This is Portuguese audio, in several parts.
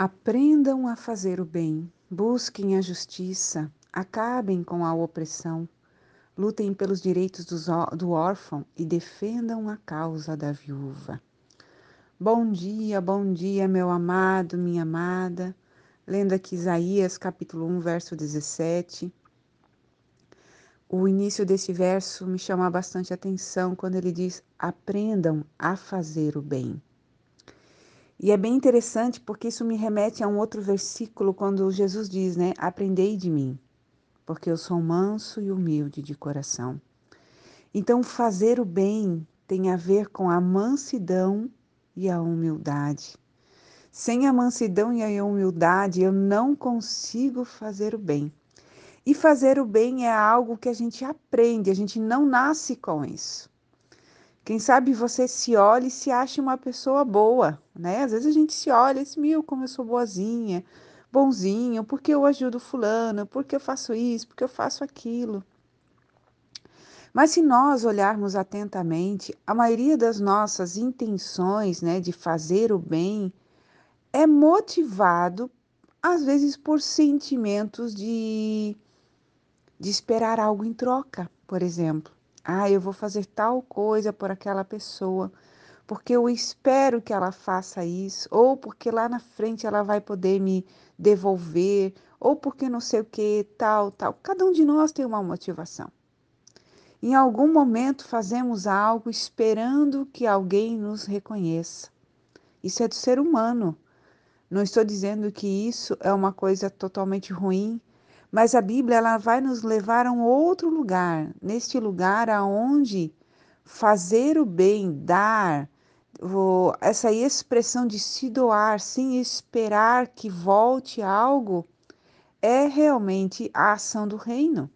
Aprendam a fazer o bem, busquem a justiça, acabem com a opressão, lutem pelos direitos do órfão e defendam a causa da viúva. Bom dia, bom dia, meu amado, minha amada. Lendo aqui Isaías, capítulo 1, verso 17. O início desse verso me chama bastante atenção quando ele diz: aprendam a fazer o bem. E é bem interessante porque isso me remete a um outro versículo quando Jesus diz, né? Aprendei de mim, porque eu sou manso e humilde de coração. Então, fazer o bem tem a ver com a mansidão e a humildade. Sem a mansidão e a humildade, eu não consigo fazer o bem. E fazer o bem é algo que a gente aprende, a gente não nasce com isso. Quem sabe você se olha e se acha uma pessoa boa, né? Às vezes a gente se olha e diz, meu, como eu sou boazinha, bonzinho, porque eu ajudo fulano, porque eu faço isso, porque eu faço aquilo. Mas se nós olharmos atentamente, a maioria das nossas intenções, né, de fazer o bem, é motivado às vezes por sentimentos de de esperar algo em troca, por exemplo. Ah, eu vou fazer tal coisa por aquela pessoa, porque eu espero que ela faça isso, ou porque lá na frente ela vai poder me devolver, ou porque não sei o que, tal, tal. Cada um de nós tem uma motivação. Em algum momento fazemos algo esperando que alguém nos reconheça. Isso é do ser humano. Não estou dizendo que isso é uma coisa totalmente ruim, mas a Bíblia ela vai nos levar a um outro lugar, neste lugar aonde fazer o bem, dar, essa expressão de se doar sem esperar que volte algo, é realmente a ação do reino.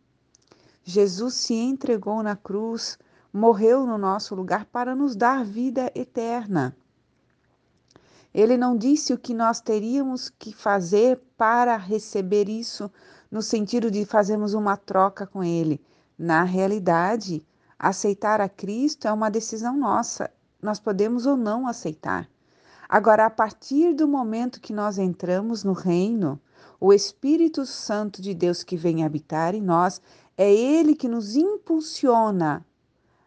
Jesus se entregou na cruz, morreu no nosso lugar para nos dar vida eterna. Ele não disse o que nós teríamos que fazer para receber isso, no sentido de fazermos uma troca com Ele. Na realidade, aceitar a Cristo é uma decisão nossa. Nós podemos ou não aceitar. Agora, a partir do momento que nós entramos no reino, o Espírito Santo de Deus que vem habitar em nós, é Ele que nos impulsiona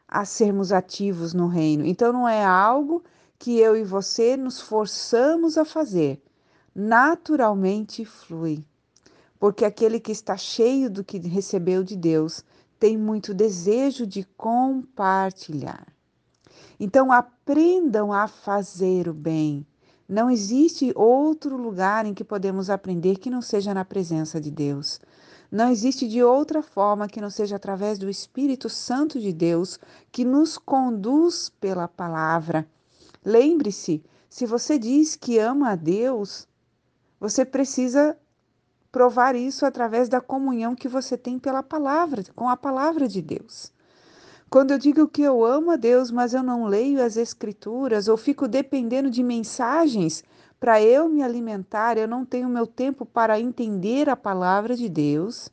a sermos ativos no reino. Então, não é algo que eu e você nos forçamos a fazer. Naturalmente flui porque aquele que está cheio do que recebeu de Deus tem muito desejo de compartilhar. Então aprendam a fazer o bem. Não existe outro lugar em que podemos aprender que não seja na presença de Deus. Não existe de outra forma que não seja através do Espírito Santo de Deus que nos conduz pela palavra. Lembre-se, se você diz que ama a Deus, você precisa provar isso através da comunhão que você tem pela palavra, com a palavra de Deus. Quando eu digo que eu amo a Deus, mas eu não leio as Escrituras, ou fico dependendo de mensagens para eu me alimentar, eu não tenho meu tempo para entender a palavra de Deus,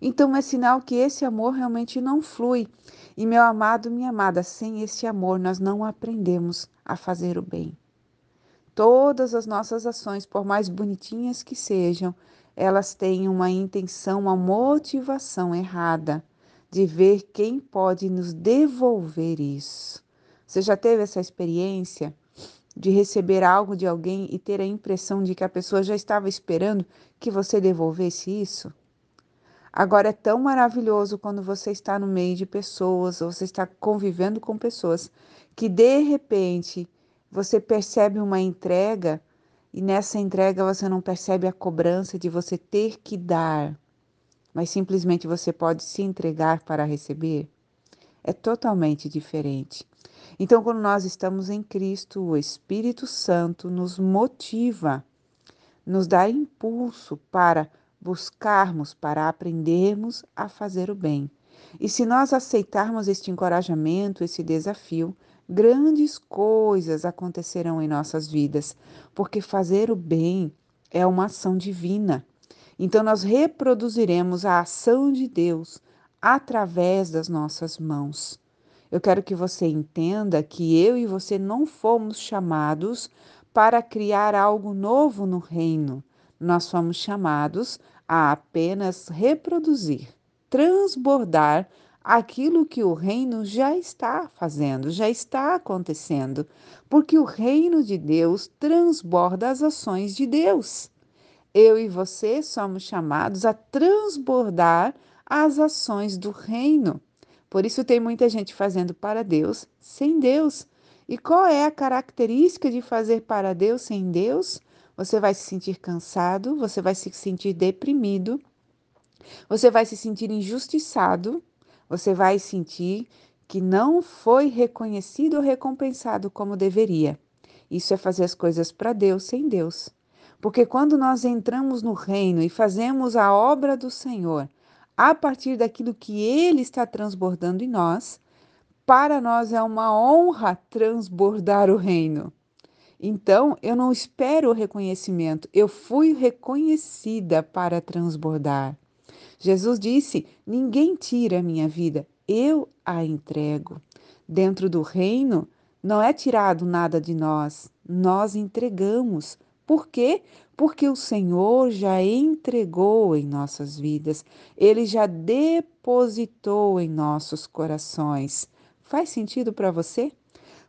então é sinal que esse amor realmente não flui. E meu amado, minha amada, sem esse amor nós não aprendemos a fazer o bem. Todas as nossas ações, por mais bonitinhas que sejam, elas têm uma intenção, uma motivação errada de ver quem pode nos devolver isso. Você já teve essa experiência de receber algo de alguém e ter a impressão de que a pessoa já estava esperando que você devolvesse isso? Agora é tão maravilhoso quando você está no meio de pessoas, ou você está convivendo com pessoas que de repente você percebe uma entrega e nessa entrega você não percebe a cobrança de você ter que dar, mas simplesmente você pode se entregar para receber? É totalmente diferente. Então, quando nós estamos em Cristo, o Espírito Santo nos motiva, nos dá impulso para buscarmos, para aprendermos a fazer o bem. E se nós aceitarmos este encorajamento, esse desafio, grandes coisas acontecerão em nossas vidas, porque fazer o bem é uma ação divina. Então, nós reproduziremos a ação de Deus através das nossas mãos. Eu quero que você entenda que eu e você não fomos chamados para criar algo novo no reino. Nós somos chamados a apenas reproduzir, transbordar aquilo que o reino já está fazendo, já está acontecendo, porque o reino de Deus transborda as ações de Deus. Eu e você somos chamados a transbordar as ações do reino. Por isso tem muita gente fazendo para Deus sem Deus. E qual é a característica de fazer para Deus sem Deus? Você vai se sentir cansado, você vai se sentir deprimido, você vai se sentir injustiçado, você vai sentir que não foi reconhecido ou recompensado como deveria. Isso é fazer as coisas para Deus sem Deus. Porque quando nós entramos no reino e fazemos a obra do Senhor, a partir daquilo que Ele está transbordando em nós, para nós é uma honra transbordar o reino. Então, eu não espero o reconhecimento, eu fui reconhecida para transbordar. Jesus disse: Ninguém tira a minha vida, eu a entrego. Dentro do reino, não é tirado nada de nós, nós entregamos. Por quê? Porque o Senhor já entregou em nossas vidas, ele já depositou em nossos corações. Faz sentido para você?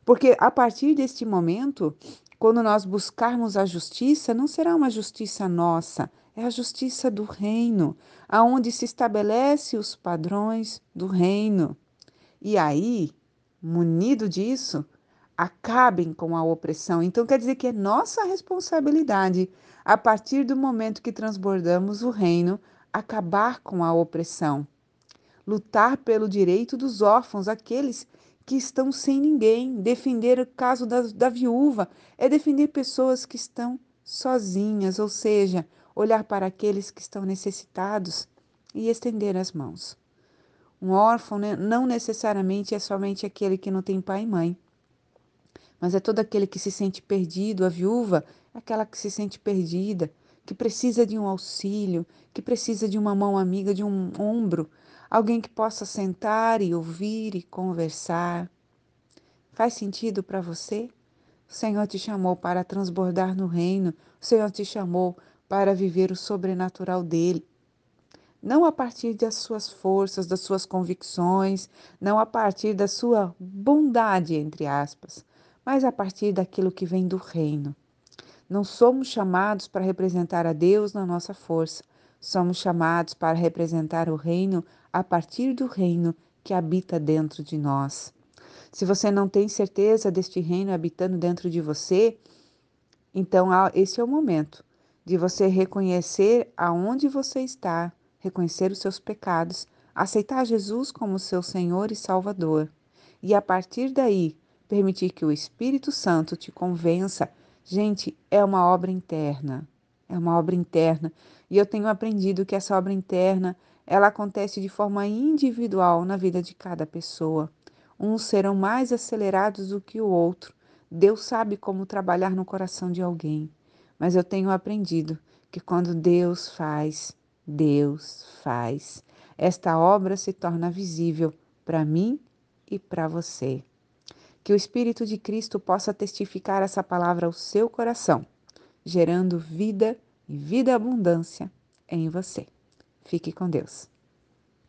Porque a partir deste momento, quando nós buscarmos a justiça, não será uma justiça nossa, é a justiça do reino, aonde se estabelece os padrões do reino. E aí, munido disso, acabem com a opressão. Então quer dizer que é nossa responsabilidade, a partir do momento que transbordamos o reino, acabar com a opressão. Lutar pelo direito dos órfãos, aqueles que estão sem ninguém. Defender o caso da, da viúva é defender pessoas que estão sozinhas, ou seja, olhar para aqueles que estão necessitados e estender as mãos. Um órfão né, não necessariamente é somente aquele que não tem pai e mãe, mas é todo aquele que se sente perdido. A viúva é aquela que se sente perdida, que precisa de um auxílio, que precisa de uma mão amiga, de um ombro, alguém que possa sentar e ouvir e conversar. Faz sentido para você? O Senhor te chamou para transbordar no reino, o Senhor te chamou para viver o sobrenatural dele. Não a partir das suas forças, das suas convicções, não a partir da sua bondade, entre aspas, mas a partir daquilo que vem do reino. Não somos chamados para representar a Deus na nossa força, somos chamados para representar o reino a partir do reino que habita dentro de nós. Se você não tem certeza deste reino habitando dentro de você, então esse é o momento de você reconhecer aonde você está, reconhecer os seus pecados, aceitar Jesus como seu Senhor e Salvador. E a partir daí, permitir que o Espírito Santo te convença. Gente, é uma obra interna. É uma obra interna. E eu tenho aprendido que essa obra interna, ela acontece de forma individual na vida de cada pessoa. Uns serão mais acelerados do que o outro. Deus sabe como trabalhar no coração de alguém. Mas eu tenho aprendido que quando Deus faz, Deus faz. Esta obra se torna visível para mim e para você. Que o Espírito de Cristo possa testificar essa palavra ao seu coração, gerando vida e vida abundância em você. Fique com Deus.